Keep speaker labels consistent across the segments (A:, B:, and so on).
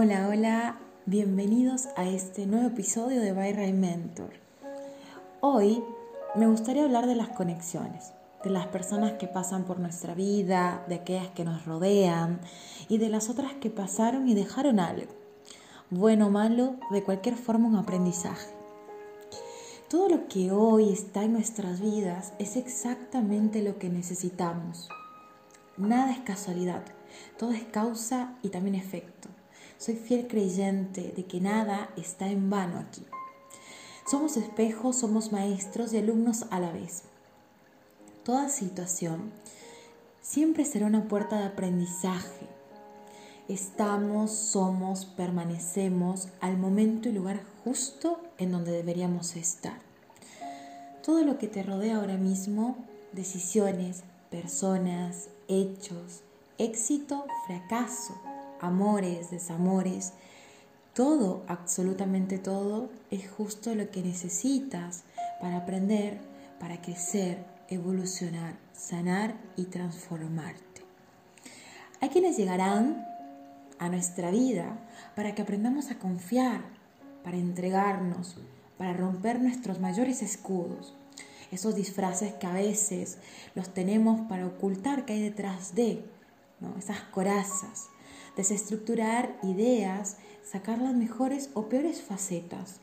A: Hola, hola, bienvenidos a este nuevo episodio de Byray Mentor. Hoy me gustaría hablar de las conexiones, de las personas que pasan por nuestra vida, de aquellas que nos rodean y de las otras que pasaron y dejaron algo, bueno o malo, de cualquier forma un aprendizaje. Todo lo que hoy está en nuestras vidas es exactamente lo que necesitamos. Nada es casualidad, todo es causa y también efecto. Soy fiel creyente de que nada está en vano aquí. Somos espejos, somos maestros y alumnos a la vez. Toda situación siempre será una puerta de aprendizaje. Estamos, somos, permanecemos al momento y lugar justo en donde deberíamos estar. Todo lo que te rodea ahora mismo, decisiones, personas, hechos, éxito, fracaso, amores, desamores, todo, absolutamente todo, es justo lo que necesitas para aprender, para crecer, evolucionar, sanar y transformarte. Hay quienes llegarán a nuestra vida para que aprendamos a confiar, para entregarnos, para romper nuestros mayores escudos, esos disfraces que a veces los tenemos para ocultar que hay detrás de, ¿no? esas corazas, desestructurar ideas, sacar las mejores o peores facetas,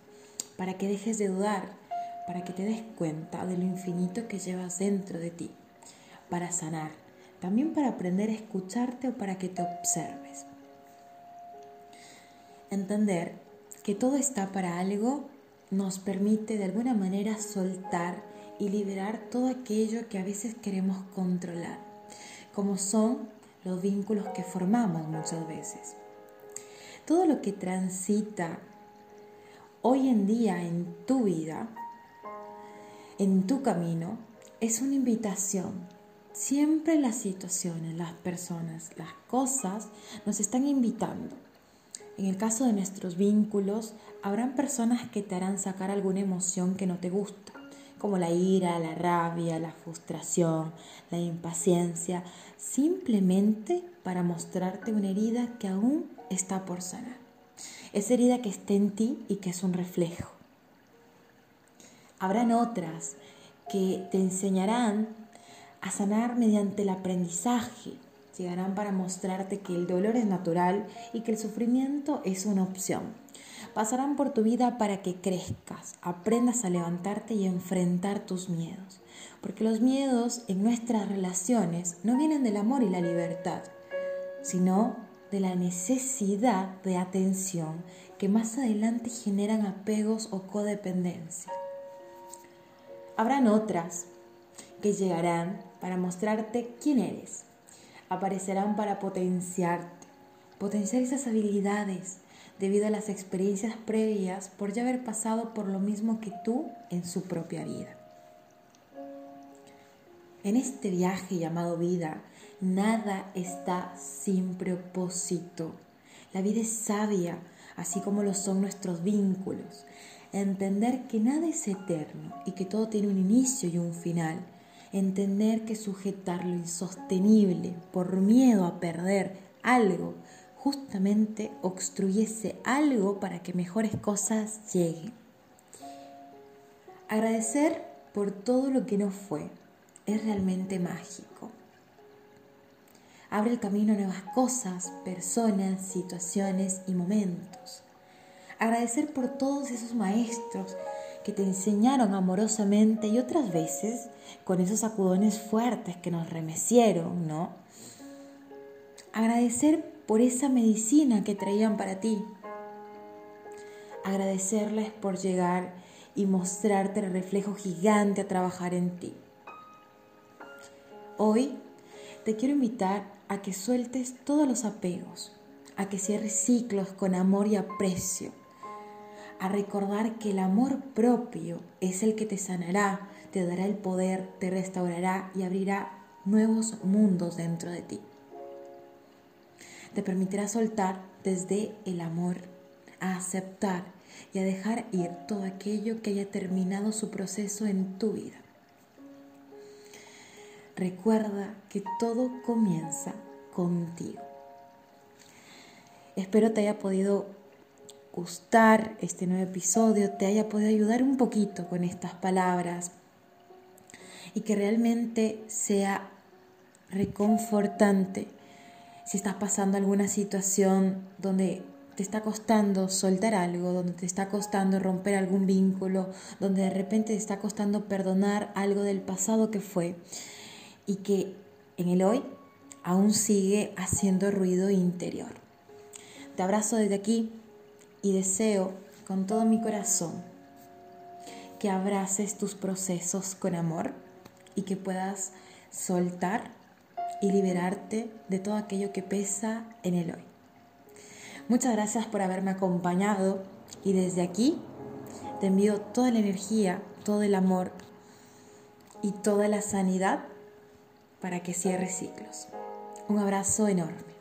A: para que dejes de dudar, para que te des cuenta de lo infinito que llevas dentro de ti, para sanar, también para aprender a escucharte o para que te observes. Entender que todo está para algo nos permite de alguna manera soltar y liberar todo aquello que a veces queremos controlar, como son los vínculos que formamos muchas veces. Todo lo que transita hoy en día en tu vida, en tu camino, es una invitación. Siempre las situaciones, las personas, las cosas nos están invitando. En el caso de nuestros vínculos, habrán personas que te harán sacar alguna emoción que no te gusta como la ira, la rabia, la frustración, la impaciencia, simplemente para mostrarte una herida que aún está por sanar. Esa herida que está en ti y que es un reflejo. Habrán otras que te enseñarán a sanar mediante el aprendizaje. Llegarán para mostrarte que el dolor es natural y que el sufrimiento es una opción pasarán por tu vida para que crezcas, aprendas a levantarte y enfrentar tus miedos. Porque los miedos en nuestras relaciones no vienen del amor y la libertad, sino de la necesidad de atención que más adelante generan apegos o codependencia. Habrán otras que llegarán para mostrarte quién eres. Aparecerán para potenciarte, potenciar esas habilidades, debido a las experiencias previas por ya haber pasado por lo mismo que tú en su propia vida. En este viaje llamado vida, nada está sin propósito. La vida es sabia, así como lo son nuestros vínculos. Entender que nada es eterno y que todo tiene un inicio y un final. Entender que sujetar lo insostenible por miedo a perder algo justamente obstruyese algo para que mejores cosas lleguen. Agradecer por todo lo que no fue es realmente mágico. Abre el camino a nuevas cosas, personas, situaciones y momentos. Agradecer por todos esos maestros que te enseñaron amorosamente y otras veces con esos sacudones fuertes que nos remecieron, ¿no? Agradecer por esa medicina que traían para ti. Agradecerles por llegar y mostrarte el reflejo gigante a trabajar en ti. Hoy te quiero invitar a que sueltes todos los apegos, a que cierres ciclos con amor y aprecio, a recordar que el amor propio es el que te sanará, te dará el poder, te restaurará y abrirá nuevos mundos dentro de ti te permitirá soltar desde el amor, a aceptar y a dejar ir todo aquello que haya terminado su proceso en tu vida. Recuerda que todo comienza contigo. Espero te haya podido gustar este nuevo episodio, te haya podido ayudar un poquito con estas palabras y que realmente sea reconfortante si estás pasando alguna situación donde te está costando soltar algo, donde te está costando romper algún vínculo, donde de repente te está costando perdonar algo del pasado que fue y que en el hoy aún sigue haciendo ruido interior. Te abrazo desde aquí y deseo con todo mi corazón que abraces tus procesos con amor y que puedas soltar y liberarte de todo aquello que pesa en el hoy. Muchas gracias por haberme acompañado y desde aquí te envío toda la energía, todo el amor y toda la sanidad para que cierres ciclos. Un abrazo enorme.